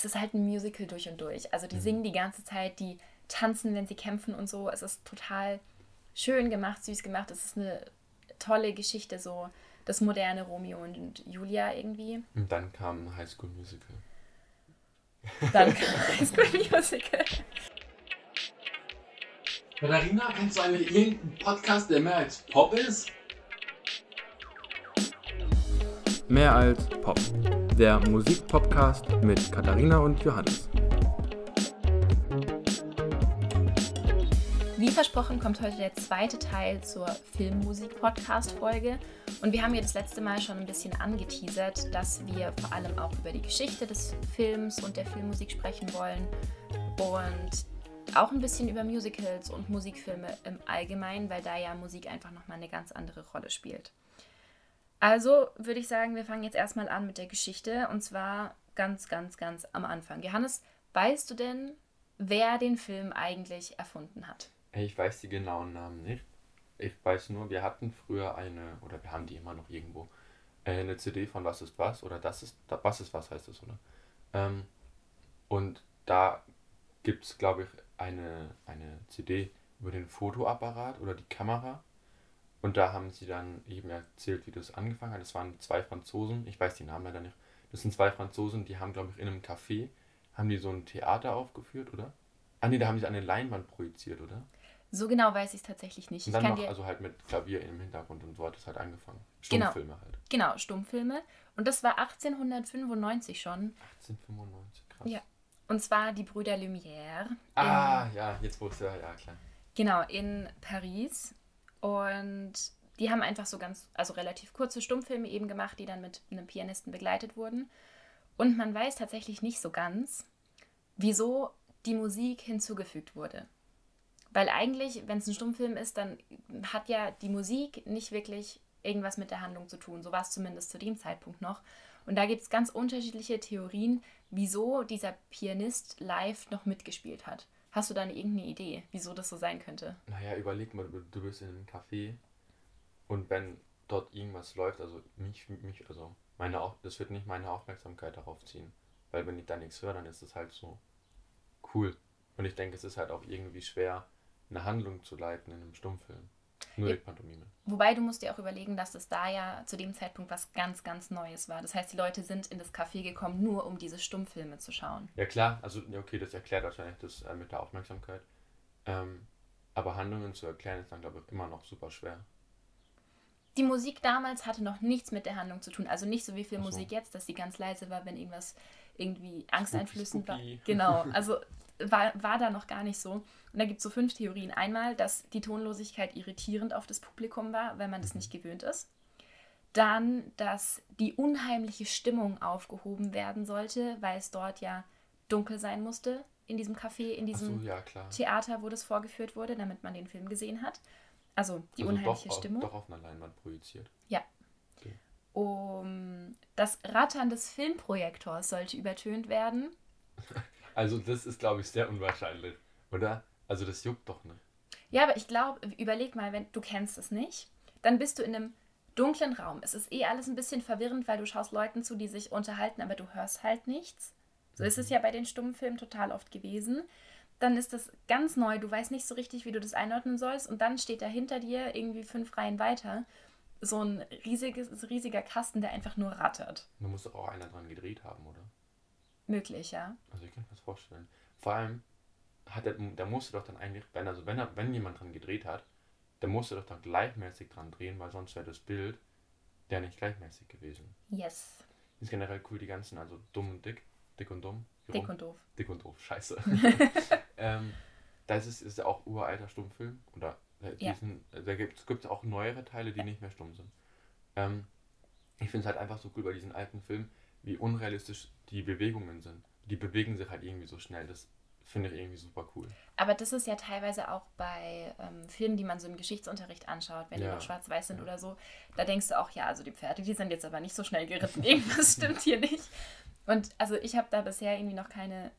es ist halt ein Musical durch und durch. Also die mhm. singen die ganze Zeit, die tanzen, wenn sie kämpfen und so. Es ist total schön gemacht, süß gemacht. Es ist eine tolle Geschichte, so das moderne Romeo und Julia irgendwie. Und dann kam High School Musical. Dann kam High School Musical. Katharina, kennst du eigentlich irgendeinen Podcast, der mehr als Pop ist? Mehr als Pop. Der Musikpodcast mit Katharina und Johannes. Wie versprochen kommt heute der zweite Teil zur Filmmusik-Podcast-Folge. Und wir haben ja das letzte Mal schon ein bisschen angeteasert, dass wir vor allem auch über die Geschichte des Films und der Filmmusik sprechen wollen. Und auch ein bisschen über Musicals und Musikfilme im Allgemeinen, weil da ja Musik einfach nochmal eine ganz andere Rolle spielt. Also würde ich sagen, wir fangen jetzt erstmal an mit der Geschichte und zwar ganz, ganz, ganz am Anfang. Johannes, weißt du denn, wer den Film eigentlich erfunden hat? Ich weiß die genauen Namen nicht. Ich weiß nur, wir hatten früher eine, oder wir haben die immer noch irgendwo, äh, eine CD von Was ist was oder Das ist, Was ist was heißt das, oder? Ähm, und da gibt es, glaube ich, eine, eine CD über den Fotoapparat oder die Kamera und da haben sie dann eben erzählt, wie das angefangen hat. Es waren zwei Franzosen, ich weiß die Namen leider nicht. Das sind zwei Franzosen, die haben, glaube ich, in einem Café, haben die so ein Theater aufgeführt, oder? Ah nee, da haben sie eine Leinwand projiziert, oder? So genau weiß ich es tatsächlich nicht. Und dann noch, also halt mit Klavier im Hintergrund und so hat es halt angefangen. Stummfilme genau. halt. Genau, Stummfilme. Und das war 1895 schon. 1895, krass. Ja. Und zwar die Brüder Lumière. Ah, ja, jetzt wusste er, ja klar. Genau, in Paris. Und die haben einfach so ganz, also relativ kurze Stummfilme eben gemacht, die dann mit einem Pianisten begleitet wurden. Und man weiß tatsächlich nicht so ganz, wieso die Musik hinzugefügt wurde. Weil eigentlich, wenn es ein Stummfilm ist, dann hat ja die Musik nicht wirklich irgendwas mit der Handlung zu tun. So war es zumindest zu dem Zeitpunkt noch. Und da gibt es ganz unterschiedliche Theorien, wieso dieser Pianist live noch mitgespielt hat. Hast du da irgendeine Idee, wieso das so sein könnte? Naja, überleg mal, du bist in einem Café und wenn dort irgendwas läuft, also mich, mich, also meine, das wird nicht meine Aufmerksamkeit darauf ziehen. Weil wenn ich da nichts höre, dann ist es halt so cool. Und ich denke, es ist halt auch irgendwie schwer, eine Handlung zu leiten in einem Stummfilm. Nur die Pantomime. Wobei du musst dir auch überlegen, dass es da ja zu dem Zeitpunkt was ganz, ganz Neues war. Das heißt, die Leute sind in das Café gekommen, nur um diese Stummfilme zu schauen. Ja klar, also okay, das erklärt wahrscheinlich das äh, mit der Aufmerksamkeit. Ähm, aber Handlungen zu erklären ist dann, glaube ich, immer noch super schwer. Die Musik damals hatte noch nichts mit der Handlung zu tun. Also nicht so wie viel so. Musik jetzt, dass sie ganz leise war, wenn irgendwas irgendwie angsteinflößend war. Genau, also war, war da noch gar nicht so. Und da gibt es so fünf Theorien. Einmal, dass die Tonlosigkeit irritierend auf das Publikum war, weil man das nicht gewöhnt ist. Dann, dass die unheimliche Stimmung aufgehoben werden sollte, weil es dort ja dunkel sein musste in diesem Café, in diesem so, ja, Theater, wo das vorgeführt wurde, damit man den Film gesehen hat. Also die also unheimliche doch, Stimmung. Doch auf einer Leinwand projiziert. Ja. Okay. Um, das Rattern des Filmprojektors sollte übertönt werden. Also das ist, glaube ich, sehr unwahrscheinlich, oder? Also das juckt doch nicht. Ja, aber ich glaube, überleg mal, wenn du kennst es nicht, dann bist du in einem dunklen Raum. Es ist eh alles ein bisschen verwirrend, weil du schaust Leuten zu, die sich unterhalten, aber du hörst halt nichts. So ist es mhm. ja bei den Stummfilmen total oft gewesen. Dann ist das ganz neu, du weißt nicht so richtig, wie du das einordnen sollst und dann steht da hinter dir irgendwie fünf Reihen weiter so ein riesiges, riesiger Kasten, der einfach nur rattert. Da muss doch auch einer dran gedreht haben, oder? Möglich, ja. Also ich kann mir das vorstellen. Vor allem hat er, der musste doch dann eigentlich, wenn, also wenn, er, wenn jemand dran gedreht hat, der musste doch dann gleichmäßig dran drehen, weil sonst wäre das Bild der nicht gleichmäßig gewesen. Yes. Ist generell cool, die ganzen, also dumm und dick, dick und dumm. Dick und doof. Dick und doof, scheiße. ähm, das ist, ist ja auch uralter Stummfilm. Oder äh, diesen, ja. da gibt es auch neuere Teile, die ja. nicht mehr stumm sind. Ähm, ich finde es halt einfach so cool bei diesen alten Filmen, wie unrealistisch die Bewegungen sind. Die bewegen sich halt irgendwie so schnell. Das finde ich irgendwie super cool. Aber das ist ja teilweise auch bei ähm, Filmen, die man so im Geschichtsunterricht anschaut, wenn ja. die noch schwarz-weiß sind ja. oder so. Da denkst du auch, ja, also die Pferde, die sind jetzt aber nicht so schnell geritten. Irgendwas stimmt hier nicht. Und also ich habe da bisher irgendwie noch keine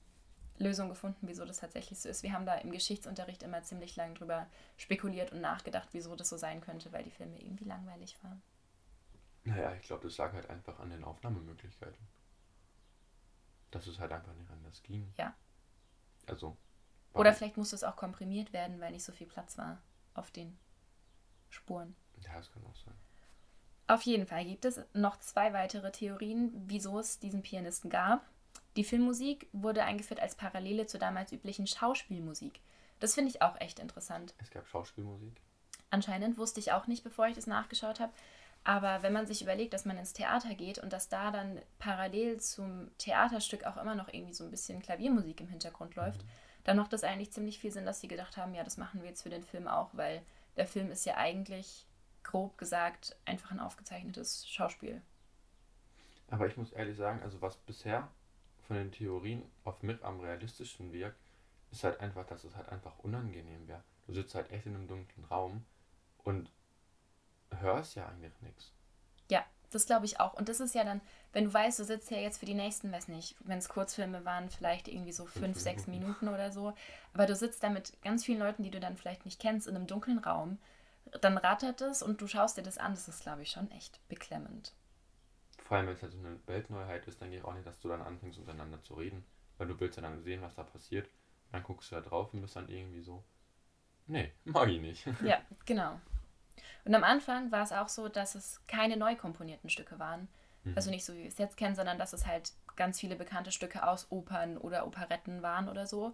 Lösung gefunden, wieso das tatsächlich so ist. Wir haben da im Geschichtsunterricht immer ziemlich lang drüber spekuliert und nachgedacht, wieso das so sein könnte, weil die Filme irgendwie langweilig waren. Naja, ich glaube, das lag halt einfach an den Aufnahmemöglichkeiten. dass es halt einfach nicht anders ging. Ja. Also. Oder vielleicht musste es auch komprimiert werden, weil nicht so viel Platz war auf den Spuren. Ja, das kann auch sein. Auf jeden Fall gibt es noch zwei weitere Theorien, wieso es diesen Pianisten gab. Die Filmmusik wurde eingeführt als Parallele zur damals üblichen Schauspielmusik. Das finde ich auch echt interessant. Es gab Schauspielmusik. Anscheinend wusste ich auch nicht, bevor ich das nachgeschaut habe. Aber wenn man sich überlegt, dass man ins Theater geht und dass da dann parallel zum Theaterstück auch immer noch irgendwie so ein bisschen Klaviermusik im Hintergrund läuft, dann macht das eigentlich ziemlich viel Sinn, dass sie gedacht haben, ja, das machen wir jetzt für den Film auch, weil der Film ist ja eigentlich, grob gesagt, einfach ein aufgezeichnetes Schauspiel. Aber ich muss ehrlich sagen, also was bisher von den Theorien auf mich am realistischsten wirkt, ist halt einfach, dass es halt einfach unangenehm wäre. Du sitzt halt echt in einem dunklen Raum und hörst ja eigentlich nichts. Ja, das glaube ich auch. Und das ist ja dann, wenn du weißt, du sitzt ja jetzt für die nächsten, weiß nicht, wenn es Kurzfilme waren, vielleicht irgendwie so fünf, sechs Minuten oder so. Aber du sitzt da mit ganz vielen Leuten, die du dann vielleicht nicht kennst, in einem dunklen Raum. Dann rattert es und du schaust dir das an. Das ist, glaube ich, schon echt beklemmend. Vor allem, wenn es halt so eine Weltneuheit ist, denke ich auch nicht, dass du dann anfängst, untereinander zu reden. Weil du willst ja dann sehen, was da passiert. Und dann guckst du da drauf und bist dann irgendwie so, nee, mag ich nicht. Ja, genau. Und am Anfang war es auch so, dass es keine neu komponierten Stücke waren. Also nicht so, wie wir es jetzt kennen, sondern dass es halt ganz viele bekannte Stücke aus Opern oder Operetten waren oder so.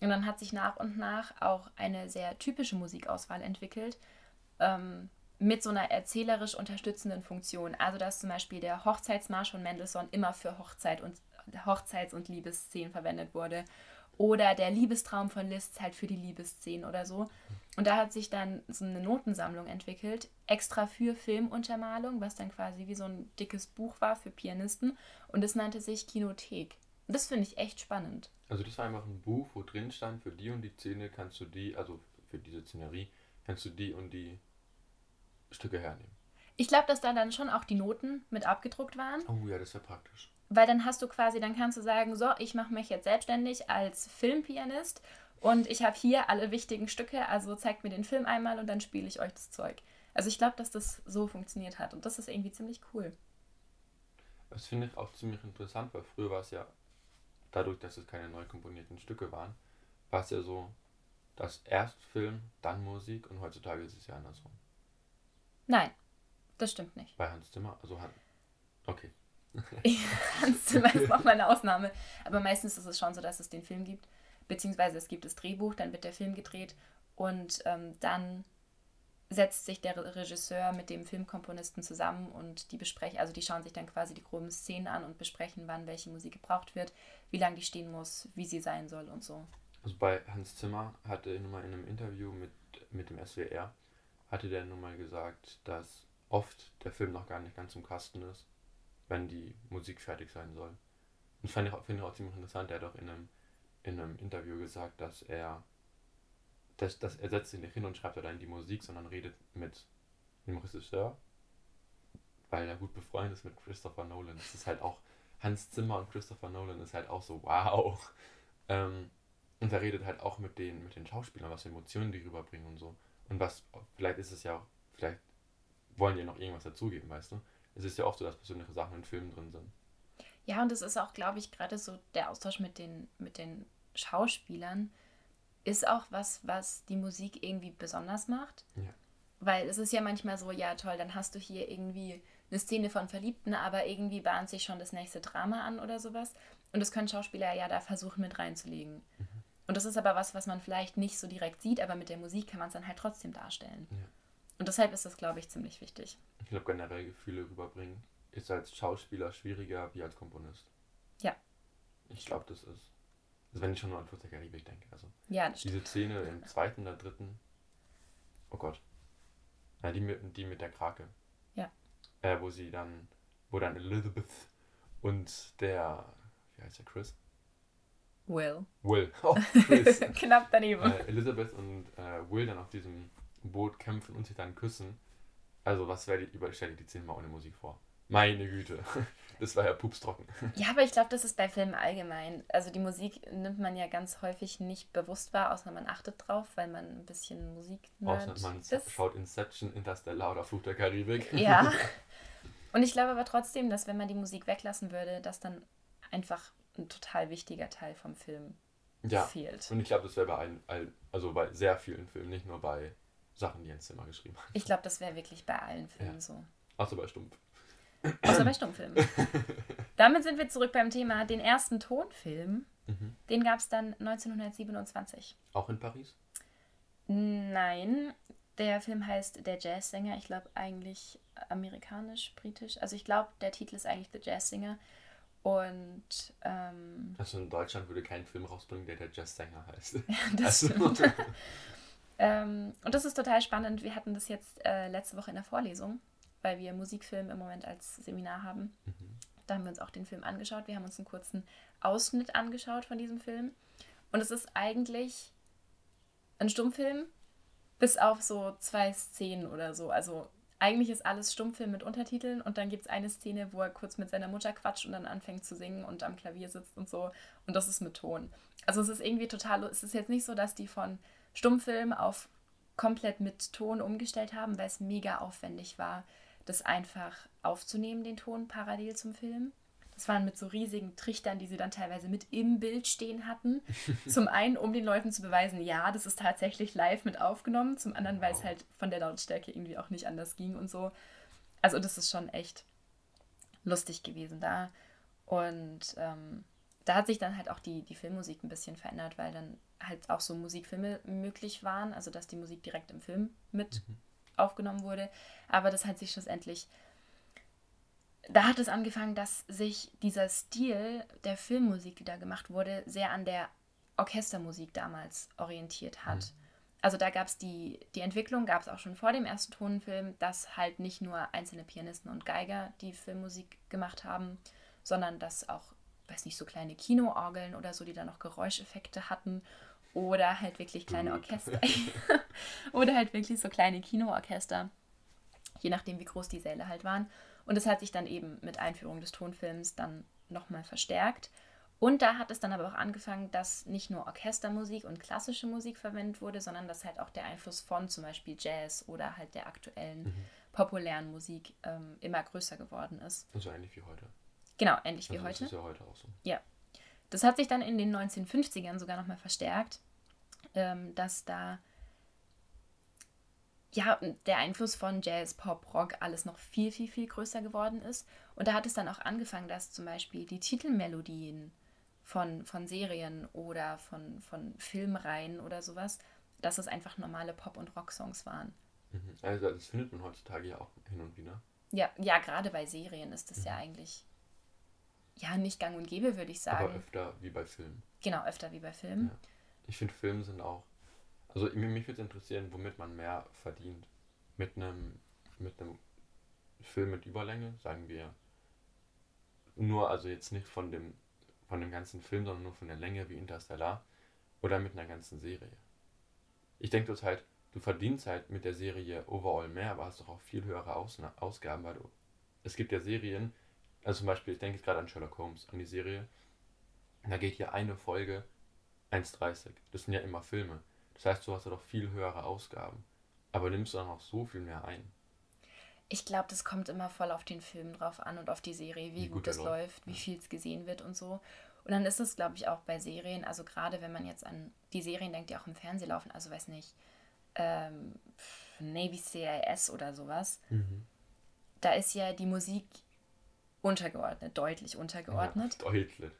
Und dann hat sich nach und nach auch eine sehr typische Musikauswahl entwickelt, ähm, mit so einer erzählerisch unterstützenden Funktion. Also dass zum Beispiel der Hochzeitsmarsch von Mendelssohn immer für Hochzeit und Hochzeits- und Liebesszenen verwendet wurde. Oder der Liebestraum von Liszt halt für die Liebesszenen oder so. Und da hat sich dann so eine Notensammlung entwickelt, extra für Filmuntermalung, was dann quasi wie so ein dickes Buch war für Pianisten. Und es nannte sich Kinothek. Und das finde ich echt spannend. Also das war einfach ein Buch, wo drin stand, für die und die Szene kannst du die, also für diese Szenerie, kannst du die und die Stücke hernehmen. Ich glaube, dass da dann schon auch die Noten mit abgedruckt waren. Oh ja, das wäre praktisch. Weil dann hast du quasi, dann kannst du sagen, so, ich mache mich jetzt selbstständig als Filmpianist und ich habe hier alle wichtigen Stücke, also zeigt mir den Film einmal und dann spiele ich euch das Zeug. Also ich glaube, dass das so funktioniert hat und das ist irgendwie ziemlich cool. Das finde ich auch ziemlich interessant, weil früher war es ja, dadurch, dass es keine neu komponierten Stücke waren, war es ja so, dass erst Film, dann Musik und heutzutage ist es ja andersrum. Nein, das stimmt nicht. Bei Hans Zimmer, also Han okay. Hans Zimmer ist nochmal eine Ausnahme. Aber meistens ist es schon so, dass es den Film gibt, beziehungsweise es gibt das Drehbuch, dann wird der Film gedreht und ähm, dann setzt sich der Re- Regisseur mit dem Filmkomponisten zusammen und die besprechen, also die schauen sich dann quasi die groben Szenen an und besprechen, wann welche Musik gebraucht wird, wie lange die stehen muss, wie sie sein soll und so. Also bei Hans Zimmer hatte er nun mal in einem Interview mit, mit dem SWR, hatte der nun mal gesagt, dass oft der Film noch gar nicht ganz im Kasten ist, wenn die Musik fertig sein soll. Und das fand finde ich auch ziemlich interessant. Er hat auch in einem, in einem Interview gesagt, dass er, dass, dass er setzt sich nicht hin und schreibt dann die Musik, sondern redet mit dem Regisseur, weil er gut befreundet ist mit Christopher Nolan. Das ist halt auch, Hans Zimmer und Christopher Nolan ist halt auch so, wow. Ähm, und er redet halt auch mit den, mit den Schauspielern, was für Emotionen die rüberbringen und so. Und was, vielleicht ist es ja auch, vielleicht wollen die noch irgendwas dazugeben, weißt du? Es ist ja oft so, dass persönliche Sachen in Filmen drin sind. Ja, und es ist auch, glaube ich, gerade so der Austausch mit den, mit den Schauspielern ist auch was, was die Musik irgendwie besonders macht. Ja. Weil es ist ja manchmal so, ja toll, dann hast du hier irgendwie eine Szene von Verliebten, aber irgendwie bahnt sich schon das nächste Drama an oder sowas. Und das können Schauspieler ja da versuchen mit reinzulegen. Und das ist aber was, was man vielleicht nicht so direkt sieht, aber mit der Musik kann man es dann halt trotzdem darstellen. Ja. Und deshalb ist das, glaube ich, ziemlich wichtig. Ich glaube, generell Gefühle rüberbringen ist als Schauspieler schwieriger wie als Komponist. Ja. Ich glaube, das ist. Also wenn ich schon nur an Fluch der Karibik denke. Also Ja, das stimmt. diese Szene im zweiten oder dritten. Oh Gott. Ja, die mit, die mit der Krake. Ja. Äh, wo sie dann, wo dann Elizabeth und der, wie heißt der, Chris? Will. Will. Oh, Chris. Knapp daneben. äh, Elizabeth und äh, Will dann auf diesem Boot kämpfen und sich dann küssen. Also was wäre die, überstell dir die Szene mal ohne Musik vor. Meine Güte. Das war ja pupstrocken. Ja, aber ich glaube, das ist bei Filmen allgemein. Also die Musik nimmt man ja ganz häufig nicht bewusst wahr, außer man achtet drauf, weil man ein bisschen Musik Außer man ist. schaut Inception, Interstellar oder Fluch der Karibik. Ja. Und ich glaube aber trotzdem, dass wenn man die Musik weglassen würde, dass dann einfach ein total wichtiger Teil vom Film Ja. fehlt. Und ich glaube, das wäre bei allen, allen, also bei sehr vielen Filmen, nicht nur bei Sachen, die Jens Zimmer geschrieben hat. Ich glaube, das wäre wirklich bei allen Filmen Ja. so. Außer bei Stumpf. Außer bei Stummfilmen. Damit sind wir zurück beim Thema. Den ersten Tonfilm, Mhm. den gab es dann 1927. Auch in Paris? Nein, der Film heißt Der Jazzsänger. Ich glaube eigentlich amerikanisch, britisch. Also ich glaube, der Titel ist eigentlich The Jazzsinger. Und ähm, Also in Deutschland würde kein Film rausbringen, der der Jazzsänger heißt. das Also- stimmt. ähm, und das ist total spannend. Wir hatten das jetzt äh, letzte Woche in der Vorlesung, weil wir Musikfilm im Moment als Seminar haben. Mhm. Da haben wir uns auch den Film angeschaut. Wir haben uns einen kurzen Ausschnitt angeschaut von diesem Film. Und es ist eigentlich ein Stummfilm, bis auf so zwei Szenen oder so. Also eigentlich ist alles Stummfilm mit Untertiteln und dann gibt es eine Szene, wo er kurz mit seiner Mutter quatscht und dann anfängt zu singen und am Klavier sitzt und so. Und das ist mit Ton. Also es ist irgendwie total, es ist jetzt nicht so, dass die von Stummfilm auf komplett mit Ton umgestellt haben, weil es mega aufwendig war, das einfach aufzunehmen, den Ton parallel zum Film. Das waren mit so riesigen Trichtern, die sie dann teilweise mit im Bild stehen hatten. Zum einen, um den Leuten zu beweisen, ja, das ist tatsächlich live mit aufgenommen. Zum anderen, weil es Wow. halt von der Lautstärke irgendwie auch nicht anders ging und so. Also das ist schon echt lustig gewesen da. Und ähm, da hat sich dann halt auch die, die Filmmusik ein bisschen verändert, weil dann halt auch so Musikfilme möglich waren, also dass die Musik direkt im Film mit aufgenommen wurde. Aber das hat sich schlussendlich, da hat es angefangen, dass sich dieser Stil der Filmmusik, die da gemacht wurde, sehr an der Orchestermusik damals orientiert hat. Also da gab es die, die Entwicklung, gab es auch schon vor dem ersten Tonfilm, dass halt nicht nur einzelne Pianisten und Geiger die Filmmusik gemacht haben, sondern dass auch, weiß nicht, so kleine Kinoorgeln oder so, die dann noch Geräuscheffekte hatten oder halt wirklich kleine Gut. Orchester. oder halt wirklich so kleine Kinoorchester, je nachdem, wie groß die Säle halt waren. Und es hat sich dann eben mit Einführung des Tonfilms dann nochmal verstärkt. Und da hat es dann aber auch angefangen, dass nicht nur Orchestermusik und klassische Musik verwendet wurde, sondern dass halt auch der Einfluss von zum Beispiel Jazz oder halt der aktuellen populären Musik ähm, immer größer geworden ist. Also ähnlich wie heute. Genau, ähnlich wie also heute. Das ist ja heute auch so. Das hat sich dann in den 1950ern sogar nochmal verstärkt, ähm, dass da ja der Einfluss von Jazz, Pop, Rock alles noch viel, viel, viel größer geworden ist. Und da hat es dann auch angefangen, dass zum Beispiel die Titelmelodien von, von Serien oder von, von Filmreihen oder sowas, dass es einfach normale Pop- und Rock-Songs waren. Mhm. Also das findet man heutzutage ja auch hin und wieder. Ja, ja, gerade bei Serien ist das ja eigentlich ja nicht gang und gäbe, würde ich sagen. Aber öfter wie bei Filmen. genau, öfter wie bei Filmen. Ja. Ich finde Filme sind auch. Also mich, würde interessieren, womit man mehr verdient. Mit einem mit einem Film mit Überlänge, sagen wir. Nur, also jetzt nicht von dem von dem ganzen Film, sondern nur von der Länge wie Interstellar. Oder mit einer ganzen Serie. Ich denke das halt, du verdienst halt mit der Serie overall mehr, aber hast doch auch viel höhere Ausna Ausgaben, weil du. Es gibt ja Serien, also zum Beispiel, ich denke jetzt gerade an Sherlock Holmes, an die Serie. Da geht hier eine Folge 1,30. Das sind ja immer Filme. Das heißt, du hast ja doch viel höhere Ausgaben. Aber nimmst du dann auch so viel mehr ein. Ich glaube, das kommt immer voll auf den Film drauf an und auf die Serie, wie, Wie gut gut es läuft, läuft, wie ja. viel es gesehen wird und so. Und dann ist es, glaube ich, auch bei Serien, also gerade wenn man jetzt an die Serien denkt, die auch im Fernsehen laufen, also weiß nicht, ähm, Navy CIS oder sowas, da ist ja die Musik untergeordnet, deutlich untergeordnet. Ja, deutlich.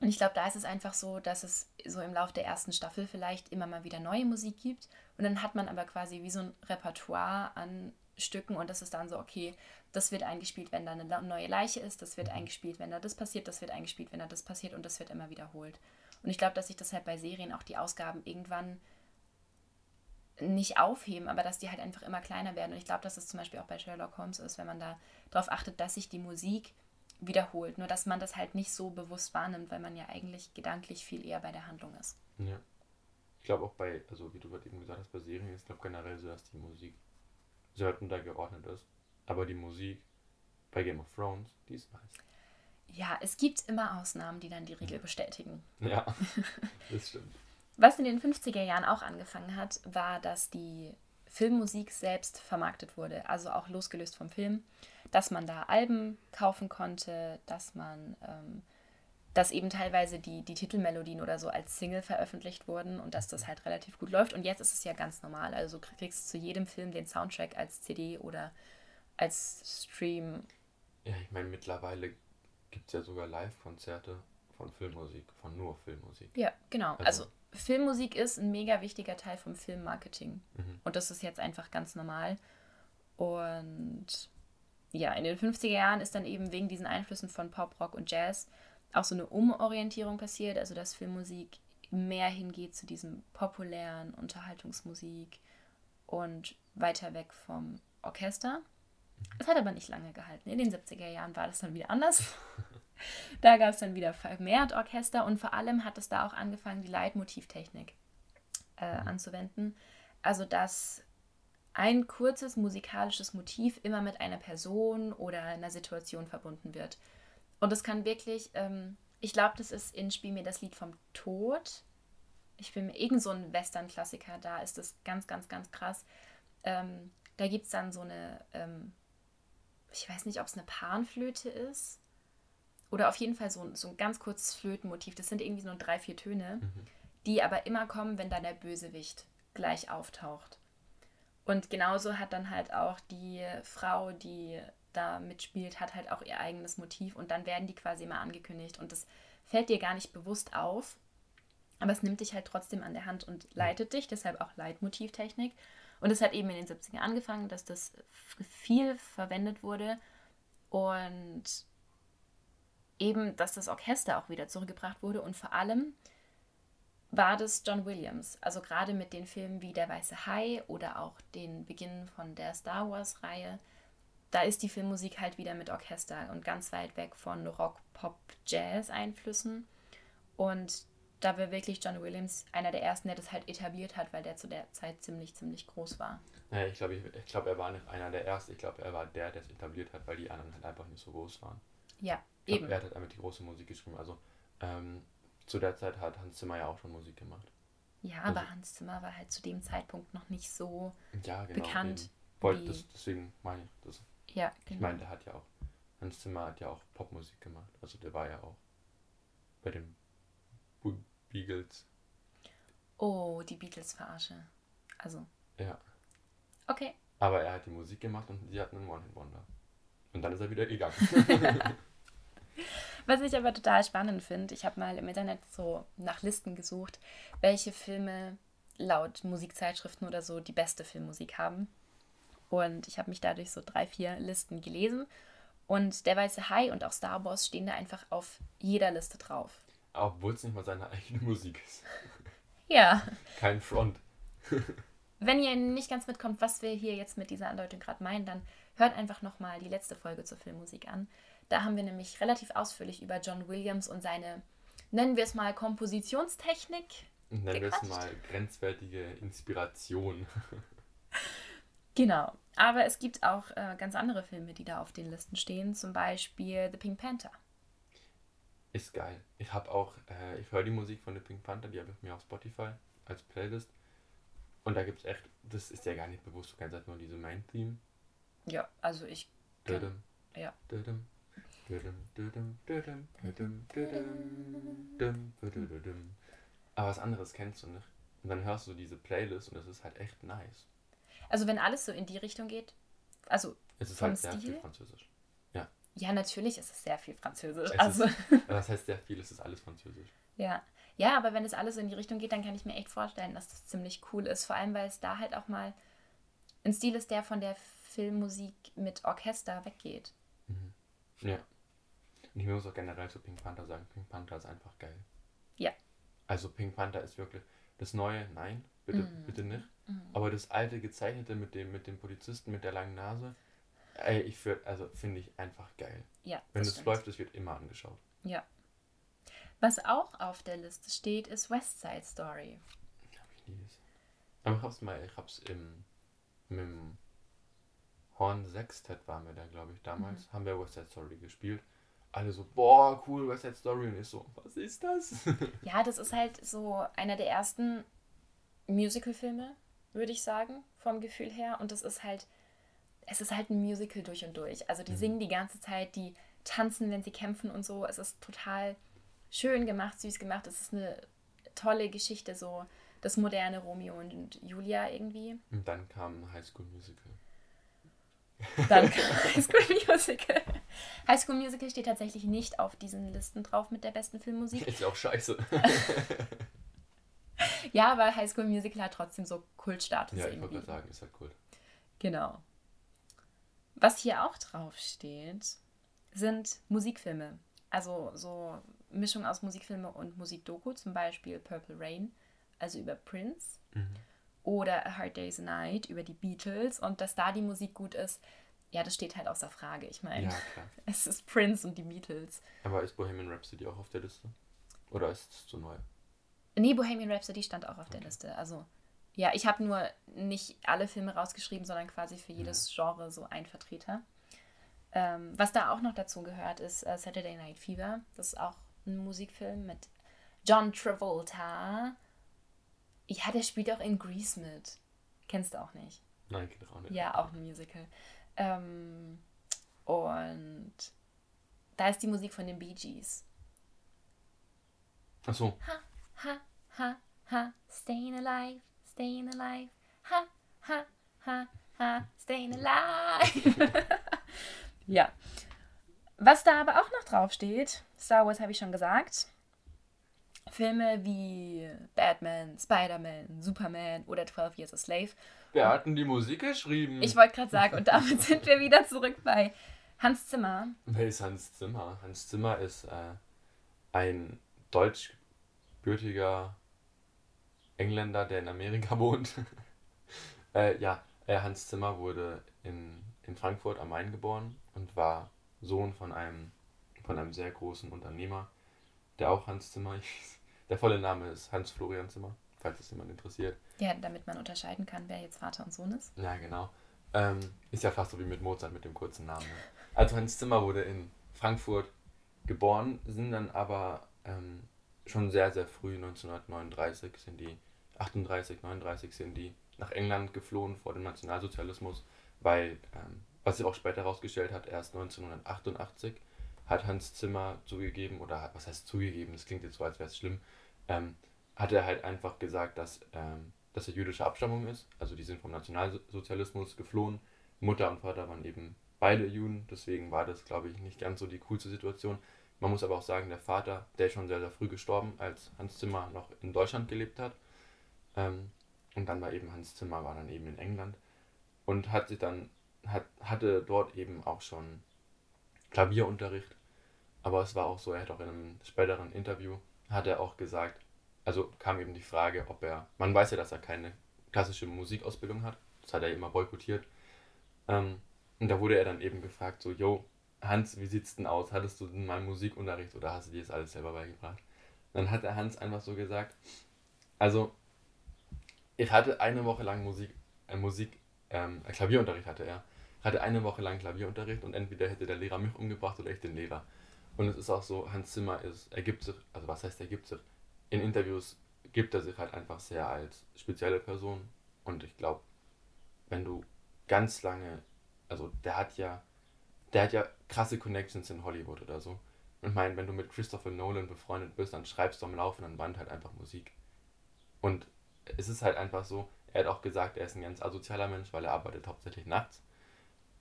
Und ich glaube, da ist es einfach so, dass es so im Laufe der ersten Staffel vielleicht immer mal wieder neue Musik gibt. Und dann hat man aber quasi wie so ein Repertoire an Stücken und das ist dann so, okay, das wird eingespielt, wenn da eine neue Leiche ist, das wird eingespielt, wenn da das passiert, das wird eingespielt, wenn da das passiert und das wird immer wiederholt. Und ich glaube, dass sich das halt bei Serien auch die Ausgaben irgendwann nicht aufheben, aber dass die halt einfach immer kleiner werden. Und ich glaube, dass es zum Beispiel auch bei Sherlock Holmes ist, wenn man da darauf achtet, dass sich die Musik wiederholt. Nur dass man das halt nicht so bewusst wahrnimmt, weil man ja eigentlich gedanklich viel eher bei der Handlung ist. Ja. Ich glaube auch bei, also wie du gerade eben gesagt hast, bei Serien ist glaube generell so, dass die Musik sehr weit untergeordnet ist. Aber die Musik bei Game of Thrones, die ist nice. Ja, es gibt immer Ausnahmen, die dann die Regel bestätigen. Ja, das stimmt. Was in den 50er Jahren auch angefangen hat, war, dass die Filmmusik selbst vermarktet wurde, also auch losgelöst vom Film, dass man da Alben kaufen konnte, dass man ähm, dass eben teilweise die, die Titelmelodien oder so als Single veröffentlicht wurden und dass das halt relativ gut läuft. Und jetzt ist es ja ganz normal. Also du kriegst zu jedem Film den Soundtrack als CD oder als Stream. Ja, ich meine, mittlerweile gibt es ja sogar Live-Konzerte von Filmmusik, von nur Filmmusik. Ja, genau. Also- Also, Filmmusik ist ein mega wichtiger Teil vom Filmmarketing. Mhm. Und das ist jetzt einfach ganz normal. Und ja, in den 50er Jahren ist dann eben wegen diesen Einflüssen von Pop, Rock und Jazz auch so eine Umorientierung passiert, also dass Filmmusik mehr hingeht zu diesem populären Unterhaltungsmusik und weiter weg vom Orchester. Es hat aber nicht lange gehalten. In den 70er Jahren war das dann wieder anders. da gab es dann wieder vermehrt Orchester und vor allem hat es da auch angefangen, die Leitmotivtechnik äh, anzuwenden. Also dass ein kurzes musikalisches Motiv immer mit einer Person oder einer Situation verbunden wird. Und es kann wirklich, ähm, ich glaube, das ist in Spiel mir das Lied vom Tod. Ich bin mir irgend so ein Western-Klassiker, da ist es ganz, ganz, ganz krass. Ähm, da gibt es dann so eine, ähm, ich weiß nicht, ob es eine Panflöte ist. Oder auf jeden Fall so, ein- so ein ganz kurzes Flötenmotiv. Das sind irgendwie so nur drei, vier Töne, die aber immer kommen, wenn dann der Bösewicht gleich auftaucht. Und genauso hat dann halt auch die Frau, die da mitspielt, hat halt auch ihr eigenes Motiv und dann werden die quasi immer angekündigt und das fällt dir gar nicht bewusst auf, aber es nimmt dich halt trotzdem an der Hand und leitet dich, deshalb auch Leitmotivtechnik. Und es hat eben in den 70ern angefangen, dass das viel verwendet wurde und eben, dass das Orchester auch wieder zurückgebracht wurde und vor allem war das John Williams. Also gerade mit den Filmen wie Der Weiße Hai oder auch den Beginn von der Star Wars-Reihe, da ist die Filmmusik halt wieder mit Orchester und ganz weit weg von Rock, Pop, Jazz-Einflüssen. Und da war wirklich John Williams einer der ersten, der das halt etabliert hat, weil der zu der Zeit ziemlich, ziemlich groß war. Naja, ich glaube, ich, ich glaub, er war nicht einer der Ersten. Ich glaube, er war der, der es etabliert hat, weil die anderen halt einfach nicht so groß waren. Ja, Ich eben. glaub, er hat halt einfach die große Musik geschrieben. Also ähm, zu der Zeit hat Hans Zimmer ja auch schon Musik gemacht. Ja, aber also- Hans Zimmer war halt zu dem Zeitpunkt noch nicht so. Ja, genau. Bekannt eben. Wollt, wie- das, deswegen meine ich das. Ja, Ich genau. meine, der hat ja auch, Hans Zimmer hat ja auch Popmusik gemacht. Also der war ja auch bei den Bu- Beagles. Oh, die Beatles-Verarsche. Also, Ja. okay. Aber er hat die Musik gemacht und sie hatten einen One-Hit-Wonder. Und dann ist er wieder gegangen. Was ich aber total spannend finde, ich habe mal im Internet so nach Listen gesucht, welche Filme laut Musikzeitschriften oder so die beste Filmmusik haben. Und ich habe mich dadurch so drei, vier Listen gelesen. Und Der Weiße Hai und auch Star Wars stehen da einfach auf jeder Liste drauf. Obwohl es nicht mal seine eigene Musik ist. Ja. Kein Front. Wenn ihr nicht ganz mitkommt, was wir hier jetzt mit dieser Andeutung gerade meinen, dann hört einfach nochmal die letzte Folge zur Filmmusik an. Da haben wir nämlich relativ ausführlich über John Williams und seine, nennen wir es mal, Kompositionstechnik. Nennen wir es mal grenzwertige Inspiration. Genau. Aber es gibt auch äh, ganz andere Filme, die da auf den Listen stehen. Zum Beispiel The Pink Panther. Ist geil. Ich habe auch, äh, ich höre die Musik von The Pink Panther, die habe ich mir auf Spotify als Playlist. Und da gibt es echt, das ist ja gar nicht bewusst, du kennst halt nur diese Main-Theme. Ja, also ich. Dödem, Ja. dödem, Aber was anderes kennst du nicht. Und dann hörst du diese Playlist und das ist halt echt nice. Also wenn alles so in die Richtung geht. Also, Es ist Vom halt sehr Stil? viel Französisch. ja, natürlich ist es sehr viel Französisch. Es also, ist, das heißt sehr viel, es ist alles Französisch. ja. Ja, aber wenn es alles so in die Richtung geht, dann kann ich mir echt vorstellen, dass das ziemlich cool ist. Vor allem, weil es da halt auch mal ein Stil ist, der von der Filmmusik mit Orchester weggeht. Ja. Und ich muss auch generell zu Pink Panther sagen, Pink Panther ist einfach geil. Ja. Also Pink Panther ist wirklich das neue, nein, bitte, Mhm. bitte nicht. Aber das alte gezeichnete mit dem, mit dem Polizisten mit der langen Nase, ey, ich find, also finde ich einfach geil. Ja, Wenn es läuft, es wird immer angeschaut. Ja. Was auch auf der Liste steht, ist West Side Story. Hab ich nie gesehen. Aber ich hab's mal, ich hab's im, dem Horn Sextet waren wir da, glaube ich, damals, haben wir West Side Story gespielt. Alle so, boah, cool, West Side Story. Und ich so, was ist das? Ja, das ist halt so einer der ersten Musical-Filme, würde ich sagen, vom Gefühl her. Und das ist halt, es ist halt ein Musical durch und durch. Also die singen die ganze Zeit, die tanzen, wenn sie kämpfen und so. Es ist total schön gemacht, süß gemacht. Es ist eine tolle Geschichte, so das moderne Romeo und Julia irgendwie. Und dann kam High School Musical. Dann kam High School Musical. High School Musical steht tatsächlich nicht auf diesen Listen drauf mit der besten Filmmusik. Ist ja auch scheiße. Ja, aber High School Musical hat trotzdem so Kultstatus ja, ich wollte gerade sagen, ist halt cool. Genau. Was hier auch drauf steht, sind Musikfilme. Also so Mischung aus Musikfilme und Musikdoku, zum Beispiel Purple Rain, also über Prince. Mhm. Oder A Hard Day's Night über die Beatles. Und dass da die Musik gut ist, ja, das steht halt außer Frage. Ich meine, Ja, es ist Prince und die Beatles. Aber ist Bohemian Rhapsody auch auf der Liste? Oder ist es zu neu? Nee, Bohemian Rhapsody stand auch auf der Liste. Also, ja, ich habe nur nicht alle Filme rausgeschrieben, sondern quasi für jedes Genre so ein Vertreter. Ähm, was da auch noch dazu gehört, ist äh, Saturday Night Fever. Das ist auch ein Musikfilm mit John Travolta. Ja, der spielt auch in Grease mit. Kennst du auch nicht? Nein, geht auch nicht. Ja, auch ein Musical. Ähm, und da ist die Musik von den Bee Gees. Achso, Ha, ha, ha, ha, staying alive, staying alive. Ha, ha, ha, ha, staying alive. ja. Was da aber auch noch draufsteht, Star Wars habe ich schon gesagt. Filme wie Batman, Spider-Man, Superman oder 12 Years a Slave. wer hat denn die Musik geschrieben? Ich wollte gerade sagen, und damit sind wir wieder zurück bei Hans Zimmer. Wer ist Hans Zimmer? Hans Zimmer ist äh, ein deutschgebürtiger Engländer, der in Amerika wohnt. äh, ja, äh, Hans Zimmer wurde in, in Frankfurt am Main geboren und war Sohn von einem, von einem sehr großen Unternehmer, der auch Hans Zimmer hieß. Der volle Name ist Hans Florian Zimmer, falls es jemand interessiert. Ja, damit man unterscheiden kann, wer jetzt Vater und Sohn ist. Ja, genau. Ähm, ist ja fast so wie mit Mozart mit dem kurzen Namen. Ne? Also Hans Zimmer wurde in Frankfurt geboren, sind dann aber ähm, schon sehr, sehr früh, 1939 sind die, 38, 39 sind die nach England geflohen vor dem Nationalsozialismus, weil, ähm, was sich auch später herausgestellt hat, erst 1988 hat Hans Zimmer zugegeben, oder was heißt zugegeben, das klingt jetzt so, als wäre es schlimm, ähm, hat er halt einfach gesagt, dass, ähm, dass er jüdischer Abstammung ist. Also die sind vom Nationalsozialismus geflohen. Mutter und Vater waren eben beide Juden, deswegen war das, glaube ich, nicht ganz so die coolste Situation. Man muss aber auch sagen, der Vater, der ist schon sehr, sehr früh gestorben, als Hans Zimmer noch in Deutschland gelebt hat. Ähm, und dann war eben Hans Zimmer, war dann eben in England und hat sich dann, hat, hatte dort eben auch schon Klavierunterricht. Aber es war auch so, er hat auch in einem späteren Interview, hat er auch gesagt, also kam eben die Frage, ob er, man weiß ja, dass er keine klassische Musikausbildung hat, das hat er immer boykottiert. Ähm, und da wurde er dann eben gefragt, so, yo, Hans, wie sieht's denn aus? Hattest du denn mal Musikunterricht oder hast du dir das alles selber beigebracht? Dann hat der Hans einfach so gesagt, also, ich hatte eine Woche lang Musik, äh, Musik, ähm, äh, Klavierunterricht hatte er. Hatte eine Woche lang Klavierunterricht und entweder hätte der Lehrer mich umgebracht oder ich den Lehrer. Und es ist auch so, Hans Zimmer ist, er gibt sich, also was heißt er gibt sich? In Interviews gibt er sich halt einfach sehr als spezielle Person. Und ich glaube, wenn du ganz lange, also der hat ja, der hat ja krasse Connections in Hollywood oder so. Und ich meine, wenn du mit Christopher Nolan befreundet bist, dann schreibst du am laufenden Band halt einfach Musik. Und es ist halt einfach so, er hat auch gesagt, er ist ein ganz asozialer Mensch, weil er arbeitet hauptsächlich nachts.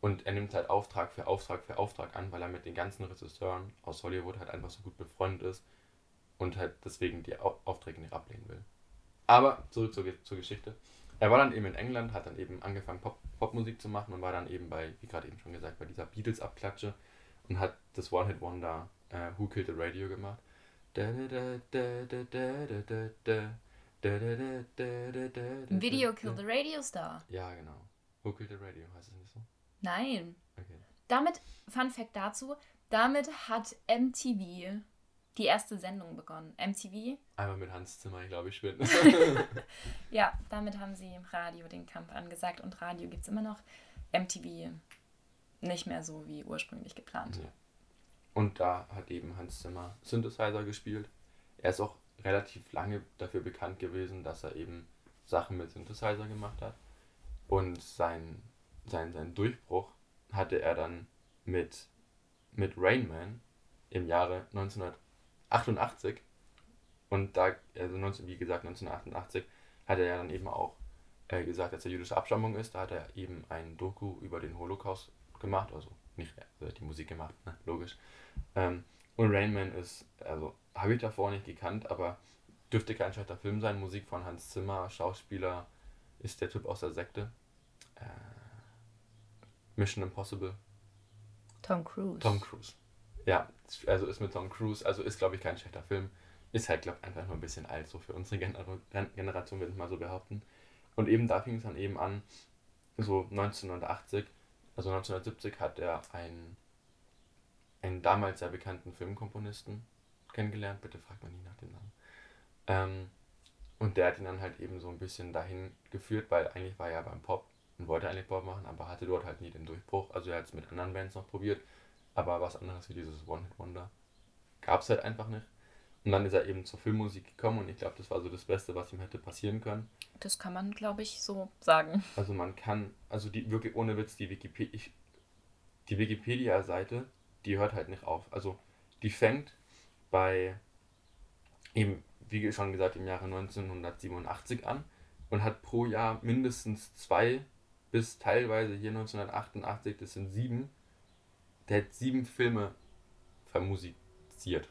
Und er nimmt halt Auftrag für Auftrag für Auftrag an, weil er mit den ganzen Regisseuren aus Hollywood halt einfach so gut befreundet ist und halt deswegen die Au Aufträge nicht ablehnen will. Aber zurück zur, zur Geschichte. Er war dann eben in England, hat dann eben angefangen Pop Popmusik zu machen und war dann eben bei, wie gerade eben schon gesagt, bei dieser Beatles-Abklatsche und hat das One-Hit-Wonder äh, Who Killed the Radio gemacht. Video Kill the Radio Star. Ja, genau. Who Killed the Radio, heißt es nicht so? Nein. Okay. Damit, Fun Fact dazu, damit hat MTV die erste Sendung begonnen. MTV, Einmal mit Hans Zimmer, glaube ich, schwimmen. ja, damit haben sie im Radio den Kampf angesagt und Radio gibt es immer noch. MTV nicht mehr so wie ursprünglich geplant. Ja. Und da hat eben Hans Zimmer Synthesizer gespielt. Er ist auch relativ lange dafür bekannt gewesen, dass er eben Sachen mit Synthesizer gemacht hat. Und sein, sein, sein Durchbruch hatte er dann mit, mit Rain Man im Jahre 88 und da, also 19, wie gesagt, 1988 hat er ja dann eben auch äh, gesagt, dass er jüdische Abstammung ist. Da hat er eben ein Doku über den Holocaust gemacht, also nicht äh, die Musik gemacht, ne? logisch. Ähm, und Rain Man ist, also habe ich davor nicht gekannt, aber dürfte kein schlechter Film sein. Musik von Hans Zimmer, Schauspieler ist der Typ aus der Sekte. Äh, Mission Impossible. Tom Cruise. Tom Cruise. Ja, also ist mit Tom Cruise, also ist glaube ich kein schlechter Film. Ist halt, glaube ich, einfach nur ein bisschen alt, so für unsere Gener Generation, würde ich mal so behaupten. Und eben da fing es dann eben an, so 1980, also 1970 hat er einen, einen damals sehr bekannten Filmkomponisten kennengelernt, bitte fragt man nie nach dem Namen. Ähm, und der hat ihn dann halt eben so ein bisschen dahin geführt, weil eigentlich war er beim Pop und wollte eigentlich Pop machen, aber hatte dort halt nie den Durchbruch. Also er hat es mit anderen Bands noch probiert, aber was anderes wie dieses One-Hit-Wonder gab es halt einfach nicht. Und dann ist er eben zur Filmmusik gekommen und ich glaube, das war so das Beste, was ihm hätte passieren können. Das kann man, glaube ich, so sagen. Also man kann, also die wirklich ohne Witz, die Wikipedia, die Wikipedia-Seite, die hört halt nicht auf. Also die fängt bei eben, wie schon gesagt, im Jahre 1987 an und hat pro Jahr mindestens zwei bis teilweise hier 1988, das sind sieben, der hat sieben Filme vermusiziert.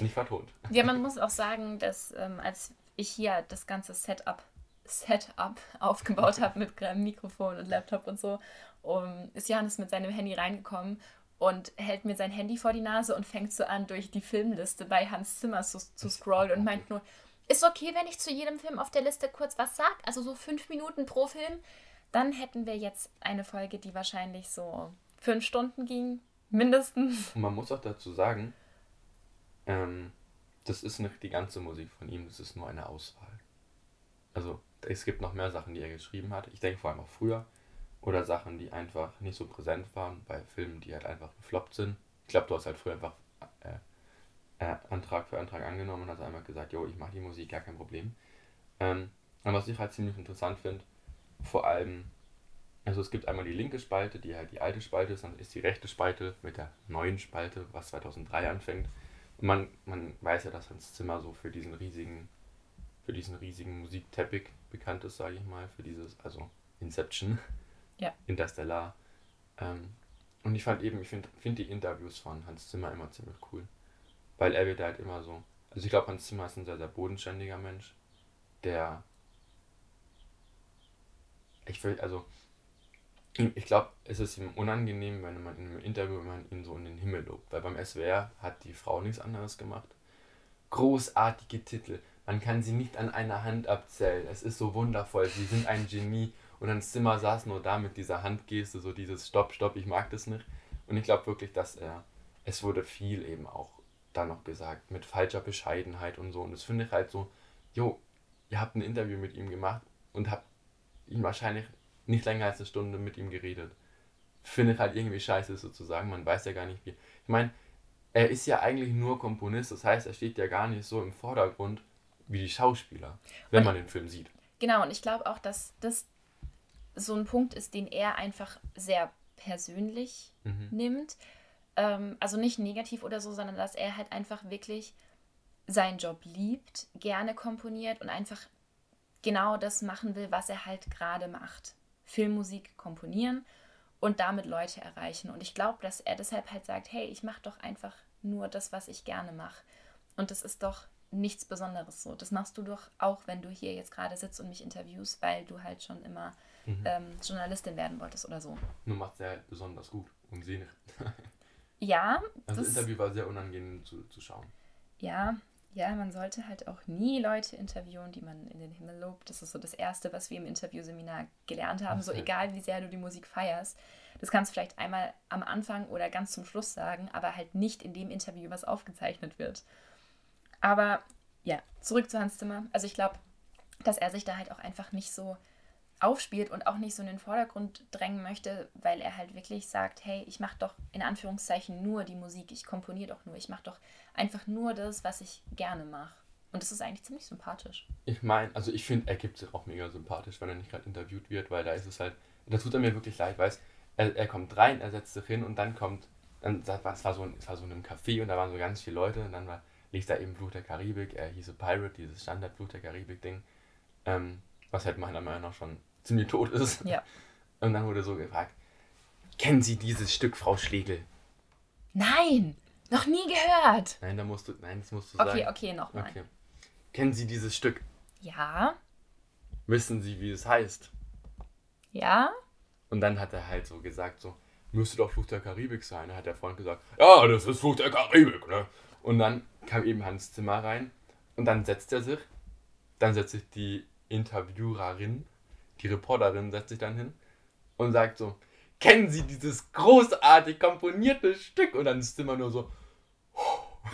Nicht vertont. Ja, man muss auch sagen, dass ähm, als ich hier das ganze Setup, Setup aufgebaut habe mit Mikrofon und Laptop und so, um, ist Johannes mit seinem Handy reingekommen und hält mir sein Handy vor die Nase und fängt so an, durch die Filmliste bei Hans Zimmer zu, zu scrollen und meint nur, ist okay, wenn ich zu jedem Film auf der Liste kurz was sag? Also so fünf Minuten pro Film? Dann hätten wir jetzt eine Folge, die wahrscheinlich so fünf Stunden ging, mindestens. Und man muss auch dazu sagen, ähm, das ist nicht die ganze Musik von ihm, das ist nur eine Auswahl. Also es gibt noch mehr Sachen, die er geschrieben hat. Ich denke vor allem auch früher. Oder Sachen, die einfach nicht so präsent waren bei Filmen, die halt einfach gefloppt sind. Ich glaube, du hast halt früher einfach äh, äh, Antrag für Antrag angenommen und hast einfach gesagt, jo, ich mache die Musik, gar kein Problem. Ähm, und was ich halt ziemlich interessant finde, vor allem, also es gibt einmal die linke Spalte, die halt die alte Spalte ist, dann ist die rechte Spalte mit der neuen Spalte, was 2003 anfängt man, man weiß ja, dass Hans Zimmer so für diesen riesigen, für diesen riesigen Musikteppich bekannt ist, sage ich mal, für dieses, also Inception, ja. Interstellar. Ähm, und ich fand eben, ich finde find die Interviews von Hans Zimmer immer ziemlich cool. Weil er wird halt immer so. Also ich glaube, Hans Zimmer ist ein sehr, sehr bodenständiger Mensch, der. Ich will, also ich glaube, es ist ihm unangenehm, wenn man in einem Interview man ihn so in den Himmel lobt, weil beim SWR hat die Frau nichts anderes gemacht. Großartige Titel. Man kann sie nicht an einer Hand abzählen. Es ist so wundervoll. Sie sind ein Genie. Und Hans Zimmer saß nur da mit dieser Handgeste, so dieses Stopp, Stopp, ich mag das nicht. Und ich glaube wirklich, dass er, es wurde viel eben auch da noch gesagt, mit falscher Bescheidenheit und so. Und das finde ich halt so, jo, ihr habt ein Interview mit ihm gemacht und habt ihn wahrscheinlich nicht länger als eine Stunde mit ihm geredet. Finde ich halt irgendwie scheiße sozusagen. Man weiß ja gar nicht wie. Ich meine, er ist ja eigentlich nur Komponist, das heißt, er steht ja gar nicht so im Vordergrund wie die Schauspieler, wenn und, man den Film sieht. Genau, und ich glaube auch, dass das so ein Punkt ist, den er einfach sehr persönlich mhm. nimmt. Ähm, also nicht negativ oder so, sondern dass er halt einfach wirklich seinen Job liebt, gerne komponiert und einfach genau das machen will, was er halt gerade macht. Filmmusik komponieren und damit Leute erreichen. Und ich glaube, dass er deshalb halt sagt, hey, ich mache doch einfach nur das, was ich gerne mache. Und das ist doch nichts Besonderes so. Das machst du doch auch, wenn du hier jetzt gerade sitzt und mich interviewst, weil du halt schon immer mhm. ähm, Journalistin werden wolltest oder so. Nur macht er halt besonders gut und sie nicht. ja. Also das Interview war sehr unangenehm zu, zu schauen. Ja, ja, man sollte halt auch nie Leute interviewen, die man in den Himmel lobt. Das ist so das Erste, was wir im Interviewseminar gelernt haben. So egal, wie sehr du die Musik feierst. Das kannst du vielleicht einmal am Anfang oder ganz zum Schluss sagen, aber halt nicht in dem Interview, was aufgezeichnet wird. Aber ja, zurück zu Hans Zimmer. Also ich glaube, dass er sich da halt auch einfach nicht so aufspielt und auch nicht so in den Vordergrund drängen möchte, weil er halt wirklich sagt, hey, ich mache doch in Anführungszeichen nur die Musik, ich komponiere doch nur, ich mache doch einfach nur das, was ich gerne mache. Und das ist eigentlich ziemlich sympathisch. Ich meine, also ich finde, er gibt sich auch mega sympathisch, wenn er nicht gerade interviewt wird, weil da ist es halt, da tut er mir wirklich leid, weil er, er kommt rein, er setzt sich hin und dann kommt dann das war, es war so es war so in einem Café und da waren so ganz viele Leute und dann war, lief da eben Fluch der Karibik, er hieß Pirate, dieses Standard Fluch der Karibik Ding, ähm, was halt meiner Meinung nach schon ziemlich tot ist. Ja. Und dann wurde so gefragt, kennen Sie dieses Stück, Frau Schlegel? Nein! Noch nie gehört! Nein, da musst du, nein, das musst du Okay, sagen. okay, nochmal. Okay. Kennen Sie dieses Stück? Ja, Wissen Sie, wie es heißt? ja. Und dann hat er halt so gesagt, so, müsste doch Fluch der Karibik sein. Da hat der Freund gesagt, ja, das ist Fluch der Karibik, ne? Und dann kam eben Hans Zimmer rein und dann setzt er sich, dann setzt sich die Interviewerin, die Reporterin setzt sich dann hin und sagt so, kennen Sie dieses großartig komponierte Stück? Und dann ist Zimmer nur so,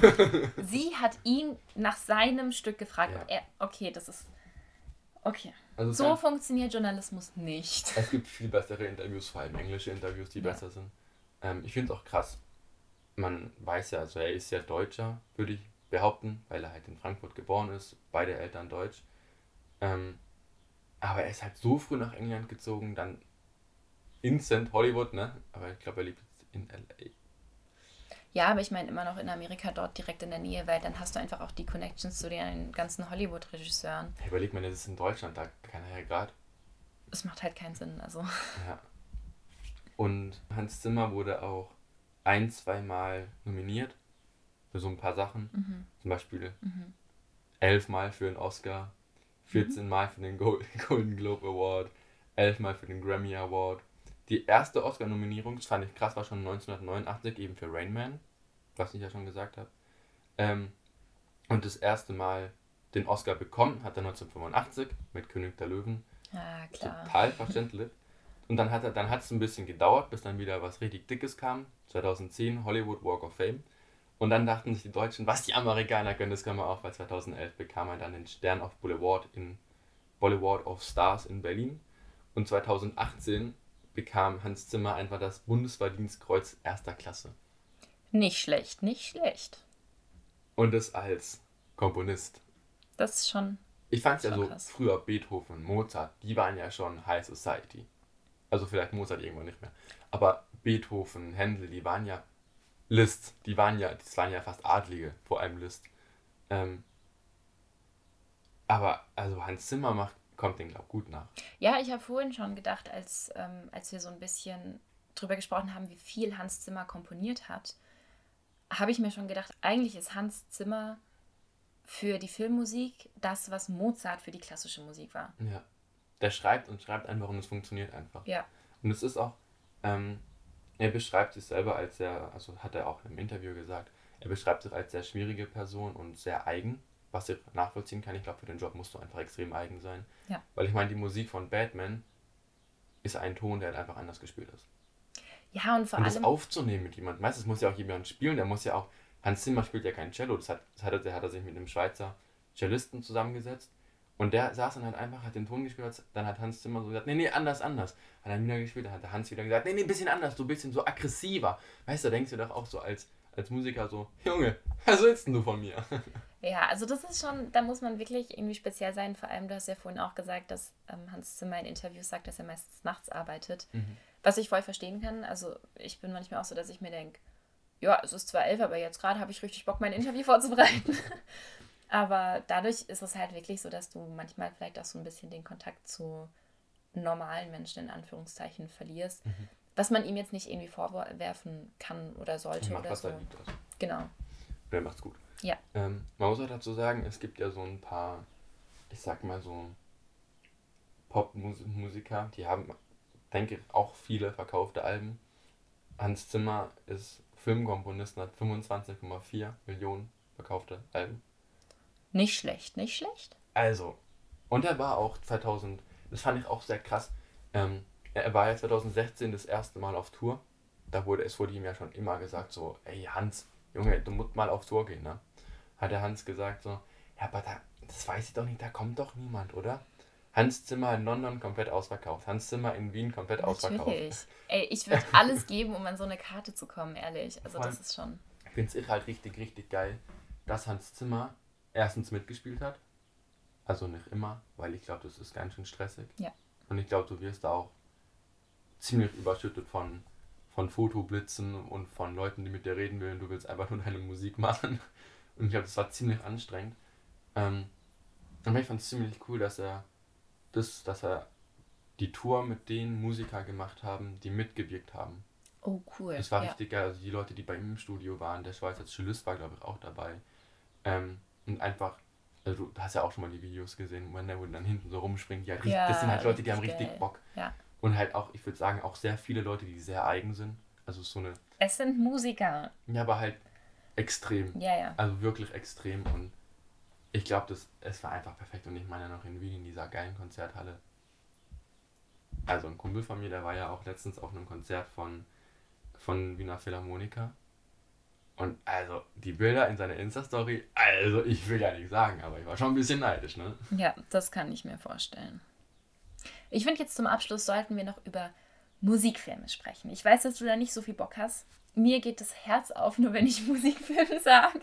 Sie hat ihn nach seinem Stück gefragt. Ja. Und er, okay, das ist. Okay. also So funktioniert Journalismus nicht. es gibt viel bessere Interviews, vor allem englische Interviews, die Ja. besser sind. Ähm, ich finde es auch krass, man weiß ja, also er ist ja Deutscher, würde ich behaupten, weil er halt in Frankfurt geboren ist, beide Eltern deutsch. Ähm, aber er ist halt so früh nach England gezogen, dann instant Hollywood, ne? Aber ich glaube, er lebt jetzt in LA. Ja, aber ich meine immer noch in Amerika dort direkt in der Nähe, weil dann hast du einfach auch die Connections zu den ganzen Hollywood-Regisseuren. Hey, überleg mal, das ist in Deutschland, da kann er ja gerade. Es macht halt keinen Sinn. Also. Ja. Und Hans Zimmer wurde auch ein, zweimal nominiert für so ein paar Sachen. Mhm. Zum Beispiel Mhm. elfmal für den Oscar, 14 Mal für den Gol- Golden Globe Award, elfmal für den Grammy Award. Die erste Oscar-Nominierung, das fand ich krass, war schon 1989, eben für Rain Man, was ich ja schon gesagt habe. Ähm, und das erste Mal den Oscar bekommen hat er 1985 mit König der Löwen. Ja, klar. Total verständlich. Und dann hat er, dann hat es ein bisschen gedauert, bis dann wieder was richtig Dickes kam. 2010 Hollywood Walk of Fame. Und dann dachten sich die Deutschen, was die Amerikaner können, das können wir auch, weil 2011 bekam er dann den Stern auf Boulevard in Boulevard of Stars in Berlin. Und 2018 bekam Hans Zimmer einfach das Bundesverdienstkreuz erster Klasse. Nicht schlecht, nicht schlecht. Und das als Komponist. Das ist schon. Ich fand es ja so, krass. früher Beethoven, Mozart, die waren ja schon High Society. Also vielleicht Mozart irgendwann nicht mehr. Aber Beethoven, Händel, die waren ja Liszt, die waren ja, das waren ja fast Adlige, vor allem Liszt. Ähm, aber also Hans Zimmer macht, kommt den glaub gut nach. Ja, ich habe vorhin schon gedacht, als, ähm, als wir so ein bisschen drüber gesprochen haben, wie viel Hans Zimmer komponiert hat, habe ich mir schon gedacht, eigentlich ist Hans Zimmer für die Filmmusik das, was Mozart für die klassische Musik war. Ja. Der schreibt und schreibt einfach und es funktioniert einfach. Ja. Und es ist auch, ähm, er beschreibt sich selber als sehr, also hat er auch im Interview gesagt, er beschreibt sich als sehr schwierige Person und sehr eigen, was ich nachvollziehen kann. Ich glaube, für den Job musst du einfach extrem eigen sein. Ja. Weil ich meine, die Musik von Batman ist ein Ton, der halt einfach anders gespielt ist. Ja, und vor und das allem. aufzunehmen mit jemandem, meistens muss ja auch jemand spielen, der muss ja auch, Hans Zimmer spielt ja kein Cello, das hat, das hat, er, der hat er sich mit einem Schweizer Cellisten zusammengesetzt und der saß dann halt einfach, hat den Ton gespielt, dann hat Hans Zimmer so gesagt, nee, nee, anders, anders. Hat dann wieder gespielt, dann hat der Hans wieder gesagt, nee, nee, ein bisschen anders, so ein bisschen so aggressiver. Weißt du, da denkst du doch auch so als, als Musiker so, Junge, was willst denn du von mir? Ja, also das ist schon, da muss man wirklich irgendwie speziell sein. Vor allem, du hast ja vorhin auch gesagt, dass ähm, Hans Zimmer in Interviews sagt, dass er meistens nachts arbeitet. Was ich voll verstehen kann. Also ich bin manchmal auch so, dass ich mir denke, ja, es ist zwar elf, aber jetzt gerade habe ich richtig Bock, mein Interview vorzubereiten. Aber dadurch ist es halt wirklich so, dass du manchmal vielleicht auch so ein bisschen den Kontakt zu normalen Menschen in Anführungszeichen verlierst. Was man ihm jetzt nicht irgendwie vorwerfen kann oder sollte Macht oder was so. er liebt. Also. Genau. Der macht's gut. Ja. Ähm, man muss auch dazu sagen, es gibt ja so ein paar, ich sag mal so Popmusiker, die haben, denke ich, auch viele verkaufte Alben. Hans Zimmer ist Filmkomponist und hat 25,4 Millionen verkaufte Alben. Nicht schlecht, nicht schlecht. Also, und er war auch 2000, das fand ich auch sehr krass, ähm, er war ja 2016 das erste Mal auf Tour. Da wurde, es wurde ihm ja schon immer gesagt, so, ey Hans, Junge, du musst mal auf Tour gehen, ne? Hat der Hans gesagt, so, ja, aber da, das weiß ich doch nicht, da kommt doch niemand, oder? Hans Zimmer in London komplett ausverkauft, Hans Zimmer in Wien komplett ausverkauft. Natürlich. Ey, ich würde alles geben, um an so eine Karte zu kommen, ehrlich. Also das ist schon. Ich finde es halt richtig, richtig geil, dass Hans Zimmer erstens mitgespielt hat. Also nicht immer, weil ich glaube, das ist ganz schön stressig. Ja. Und ich glaube, du wirst da auch ziemlich überschüttet von von Fotoblitzen und von Leuten, die mit dir reden wollen. Du willst einfach nur deine Musik machen. Und ich glaube, das war ziemlich anstrengend. Ähm, aber ich fand es ziemlich cool, dass er das, dass er die Tour mit den Musikern gemacht haben, die mitgewirkt haben. Oh, cool. Das war ja. richtig geil. Also die Leute, die bei ihm im Studio waren, der Schweizer Cellist war, glaube ich, auch dabei. Ähm, und einfach, also du hast ja auch schon mal die Videos gesehen, wenn der dann hinten so rumspringt. Ja, Ja, das sind halt Leute, die haben richtig geil. Bock. Ja. Und halt auch, ich würde sagen, auch sehr viele Leute, die sehr eigen sind. Also so eine, Es sind Musiker. ja, aber halt extrem. Ja, ja. Also wirklich extrem. Und ich glaube, das es war einfach perfekt. Und ich meine noch in Wien in dieser geilen Konzerthalle. Also ein Kumpel von mir, der war ja auch letztens auf einem Konzert von, von Wiener Philharmoniker. Und also die Bilder in seiner Insta-Story, also ich will ja nicht sagen, aber ich war schon ein bisschen neidisch, ne? Ja, das kann ich mir vorstellen. Ich finde jetzt zum Abschluss sollten wir noch über Musikfilme sprechen. Ich weiß, dass du da nicht so viel Bock hast. Mir geht das Herz auf, nur wenn ich Musikfilme sage.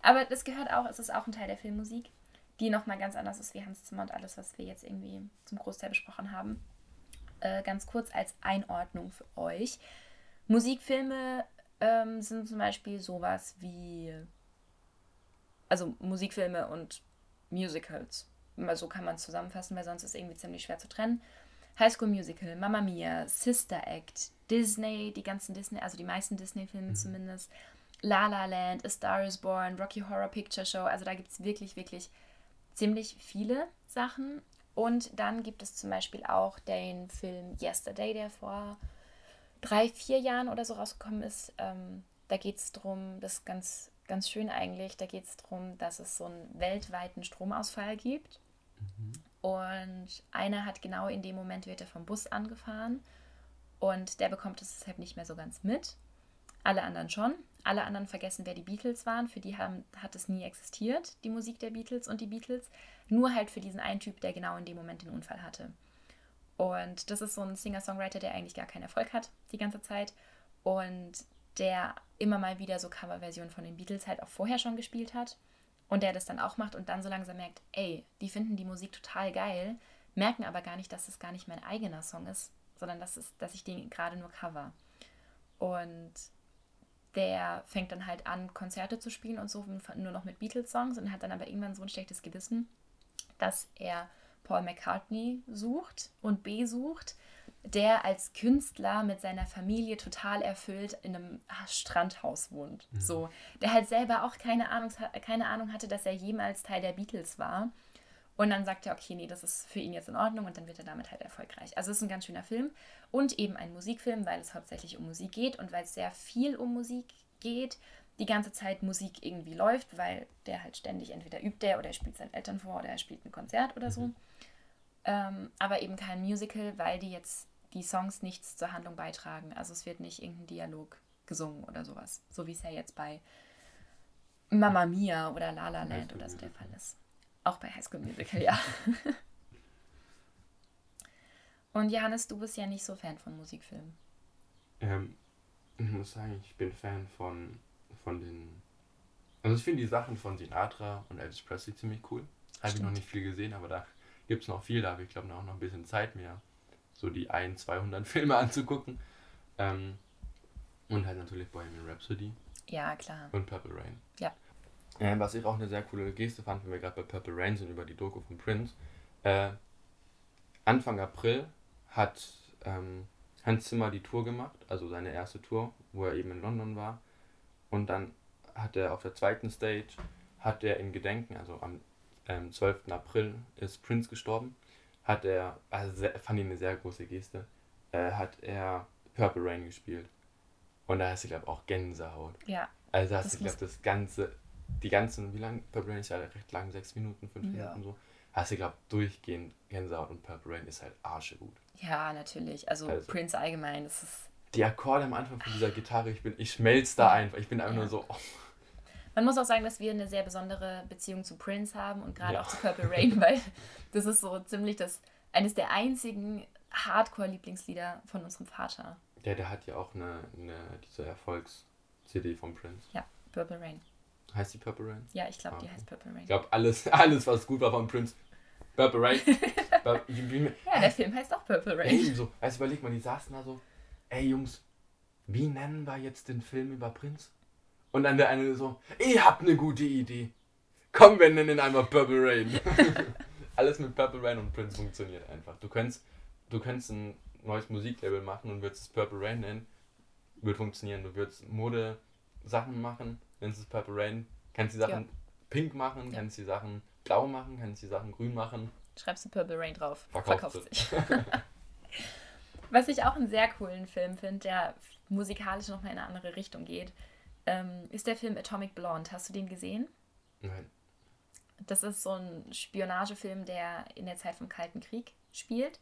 Aber das gehört auch, es ist auch ein Teil der Filmmusik, die nochmal ganz anders ist wie Hans Zimmer und alles, was wir jetzt irgendwie zum Großteil besprochen haben. Äh, ganz kurz als Einordnung für euch. Musikfilme ähm, sind zum Beispiel sowas wie, also Musikfilme und Musicals. Mal so kann man es zusammenfassen, weil sonst ist es irgendwie ziemlich schwer zu trennen. High School Musical, Mamma Mia, Sister Act, Disney, die ganzen Disney, also die meisten Disney-Filme zumindest, La La Land, A Star is Born, Rocky Horror Picture Show, also da gibt es wirklich, wirklich ziemlich viele Sachen. Und dann gibt es zum Beispiel auch den Film Yesterday, der vor drei, vier Jahren oder so rausgekommen ist. Ähm, da geht es darum, das ist ganz, ganz schön eigentlich, da geht es darum, dass es so einen weltweiten Stromausfall gibt. Und einer hat genau in dem Moment, wird er vom Bus angefahren und der bekommt es deshalb nicht mehr so ganz mit. Alle anderen schon. Alle anderen vergessen, wer die Beatles waren. Für die haben, hat es nie existiert, die Musik der Beatles und die Beatles. Nur halt für diesen einen Typ, der genau in dem Moment den Unfall hatte. Und das ist so ein Singer-Songwriter, der eigentlich gar keinen Erfolg hat die ganze Zeit. Und der immer mal wieder so Coverversionen von den Beatles halt auch vorher schon gespielt hat. Und der das dann auch macht und dann so langsam merkt, ey, die finden die Musik total geil, merken aber gar nicht, dass es gar nicht mein eigener Song ist, sondern dass, es, dass ich den gerade nur cover. Und der fängt dann halt an, Konzerte zu spielen und so, nur noch mit Beatles-Songs und hat dann aber irgendwann so ein schlechtes Gewissen, dass er Paul McCartney sucht und besucht, der als Künstler mit seiner Familie total erfüllt in einem Strandhaus wohnt. So, der halt selber auch keine Ahnung, keine Ahnung hatte, dass er jemals Teil der Beatles war. Und dann sagt er, okay, nee, das ist für ihn jetzt in Ordnung und dann wird er damit halt erfolgreich. Also es ist ein ganz schöner Film und eben ein Musikfilm, weil es hauptsächlich um Musik geht und weil es sehr viel um Musik geht. Die ganze Zeit Musik irgendwie läuft, weil der halt ständig entweder übt der oder er spielt seinen Eltern vor oder er spielt ein Konzert oder so. Ähm, aber eben kein Musical, weil die jetzt die Songs nichts zur Handlung beitragen. Also es wird nicht irgendein Dialog gesungen oder sowas. So wie es ja jetzt bei Mamma Mia oder La La Land oder so der. Fall ist. Auch bei High School Musical, ja. Und Johannes, du bist ja nicht so Fan von Musikfilmen. Ähm, ich muss sagen, ich bin Fan von, von den. Also ich finde die Sachen von Sinatra und Elvis Presley ziemlich cool. Habe ich noch nicht viel gesehen, aber da gibt es noch viel. Da habe ich glaube auch noch ein bisschen Zeit, mir so die 1, 200 Filme anzugucken. Ähm, und halt natürlich Bohemian Rhapsody Ja, klar. und Purple Rain. Ja. Ähm, was ich auch eine sehr coole Geste fand, wenn wir gerade bei Purple Rain sind, über die Doku von Prince. Äh, Anfang April hat ähm, Hans Zimmer die Tour gemacht, also seine erste Tour, wo er eben in London war. Und dann hat er auf der zweiten Stage, hat er in Gedenken, also am ähm, 12. April ist Prince gestorben, hat er, also sehr, fand ich eine sehr große Geste, äh, hat er Purple Rain gespielt. Und da hast du, glaube ich, auch Gänsehaut. Ja, Also hast Das du, glaube das ganze, die ganzen, wie lang? Purple Rain ist ja recht lang, sechs Minuten, fünf Ja. Minuten so. Hast du, glaube durchgehend Gänsehaut und Purple Rain ist halt arschegut. ja, natürlich. Also, Also. Prince allgemein, das ist. Die Akkorde am Anfang von dieser Gitarre, ich bin, ich schmelz da einfach. Ich bin einfach Ja. nur so, oh, Man muss auch sagen, dass wir eine sehr besondere Beziehung zu Prince haben und gerade Ja. auch zu Purple Rain, weil das ist so ziemlich das eines der einzigen Hardcore-Lieblingslieder von unserem Vater. der, der hat ja auch eine, eine diese Erfolgs-CD von Prince. Ja, Purple Rain. Heißt die Purple Rain? Ja, ich glaube, Ah, die okay. heißt Purple Rain. Ich glaube, alles, alles, was gut war von Prince. Purple Rain. Ja, der Film heißt auch Purple Rain. Ey, so, also überleg mal, die saßen da so, ey Jungs, wie nennen wir jetzt den Film über Prinz? Und dann der eine so, ich hab eine gute Idee. Komm, wir nennen ihn einfach Purple Rain. Alles mit Purple Rain und Prince funktioniert einfach. Du könntest, du könntest ein neues Musiklabel machen und würdest es Purple Rain nennen. Würde funktionieren. Du würdest Mode-Sachen machen, nennst es Purple Rain. Kannst die Sachen Ja. pink machen, Ja. kannst die Sachen blau machen, kannst die Sachen grün machen. Schreibst du Purple Rain drauf. Verkauft Verkauft sich. Was ich auch einen sehr coolen Film finde, der musikalisch nochmal in eine andere Richtung geht, ähm, ist der Film Atomic Blonde. Hast du den gesehen? Nein. Das ist so ein Spionagefilm, der in der Zeit vom Kalten Krieg spielt.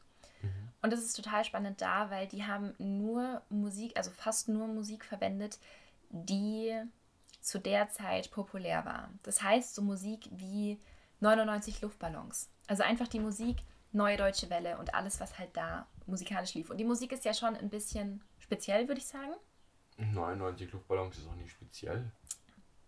Und das ist total spannend da, weil die haben nur Musik, also fast nur Musik verwendet, die zu der Zeit populär war. Das heißt, so Musik wie 99 Luftballons. Also einfach die Musik Neue Deutsche Welle und alles, was halt da musikalisch lief. Und die Musik ist ja schon ein bisschen speziell, würde ich sagen. 99 Luftballons ist auch nicht speziell.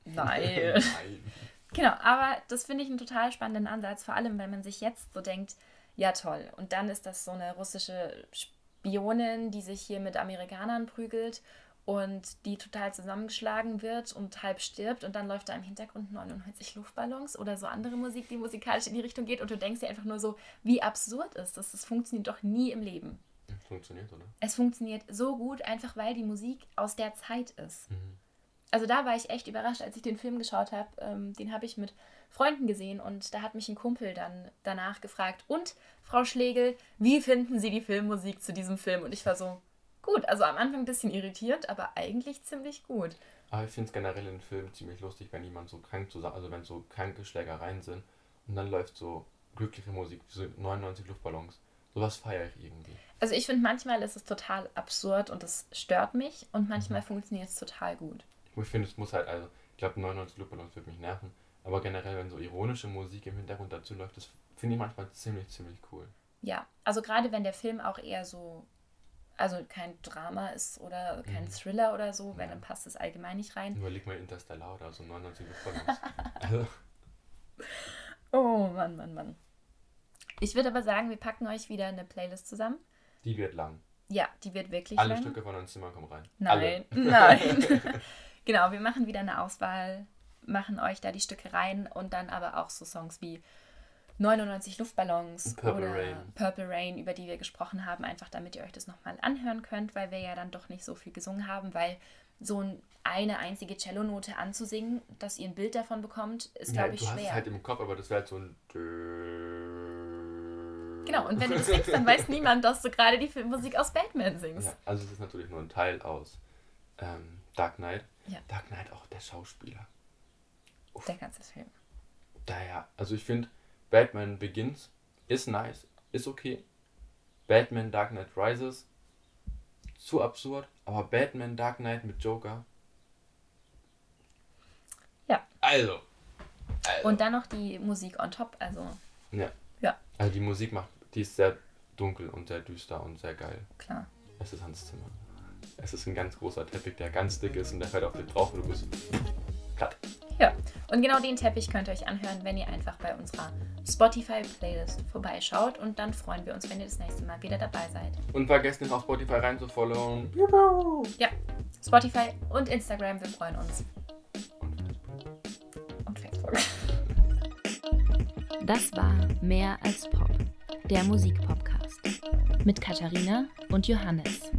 Nein. Nein. Genau, aber das finde ich einen total spannenden Ansatz, vor allem, weil man sich jetzt so denkt, ja toll, und dann ist das so eine russische Spionin, die sich hier mit Amerikanern prügelt und die total zusammengeschlagen wird und halb stirbt und dann läuft da im Hintergrund 99 Luftballons oder so andere Musik, die musikalisch in die Richtung geht und du denkst dir einfach nur so, wie absurd ist das, das funktioniert doch nie im Leben. Funktioniert, oder? Es funktioniert so gut, einfach weil die Musik aus der Zeit ist. Mhm. Also da war ich echt überrascht, als ich den Film geschaut habe. Ähm, den habe ich mit Freunden gesehen und da hat mich ein Kumpel dann danach gefragt, und Frau Schlegel, wie finden Sie die Filmmusik zu diesem Film? Und ich war so, gut, also am Anfang ein bisschen irritiert, aber eigentlich ziemlich gut. Aber ich finde es generell in Filmen ziemlich lustig, wenn jemand so krank zusammen, also wenn so kranke Schlägereien sind und dann läuft so glückliche Musik, so 99 Luftballons. Sowas feiere ich irgendwie. Also ich finde, manchmal ist es total absurd und es stört mich und manchmal funktioniert es total gut. Ich finde, es muss halt, also, ich glaube 99 Luftballons wird mich nerven, aber generell, wenn so ironische Musik im Hintergrund dazu läuft, das finde ich manchmal ziemlich, ziemlich cool. Ja, also gerade wenn der Film auch eher so, also kein Drama ist oder kein Mhm. Thriller oder so, wenn Ja. dann passt es allgemein nicht rein. Überleg mal Interstellar oder so 99 Luftballons. also, Oh Mann, Mann, Mann. Ich würde aber sagen, wir packen euch wieder eine Playlist zusammen. die wird lang. Ja, die wird wirklich Alle lang. Stücke von uns Zimmer kommen rein. Nein, Alle. nein. genau, wir machen wieder eine Auswahl, machen euch da die Stücke rein und dann aber auch so Songs wie 99 Luftballons Purple oder Rain. Purple Rain, über die wir gesprochen haben, einfach damit ihr euch das nochmal anhören könnt, weil wir ja dann doch nicht so viel gesungen haben, weil so ein- eine einzige Cellonote anzusingen, dass ihr ein Bild davon bekommt, ist, Ja, glaube ich, du hast es schwer. halt im Kopf, aber das wäre halt so ein. Genau, und wenn du singst, dann weiß niemand, dass du gerade die Filmmusik aus Batman singst. Ja, also es ist natürlich nur ein Teil aus ähm, Dark Knight. Ja. Dark Knight auch der Schauspieler. Der ganze Film. Daher, also ich finde, Batman Begins ist nice, ist okay. Batman Dark Knight Rises zu absurd, aber Batman Dark Knight mit Joker. Ja. Also. also. Und dann noch die Musik on top, also ja. Ja. Also die Musik macht, die ist sehr dunkel und sehr düster und sehr geil. klar. Es ist Hans Zimmer. Es ist ein ganz großer Teppich, der ganz dick ist und der fällt auf dich drauf und du bist platt. Ja, und genau den Teppich könnt ihr euch anhören, wenn ihr einfach bei unserer Spotify-Playlist vorbeischaut. Und dann freuen wir uns, wenn ihr das nächste Mal wieder dabei seid. Und vergesst nicht auf Spotify rein zu followen. Ja, Spotify und Instagram, wir freuen uns. Und Facebook. Das war Mehr als Pop, der Musikpodcast mit Katharina und Johannes.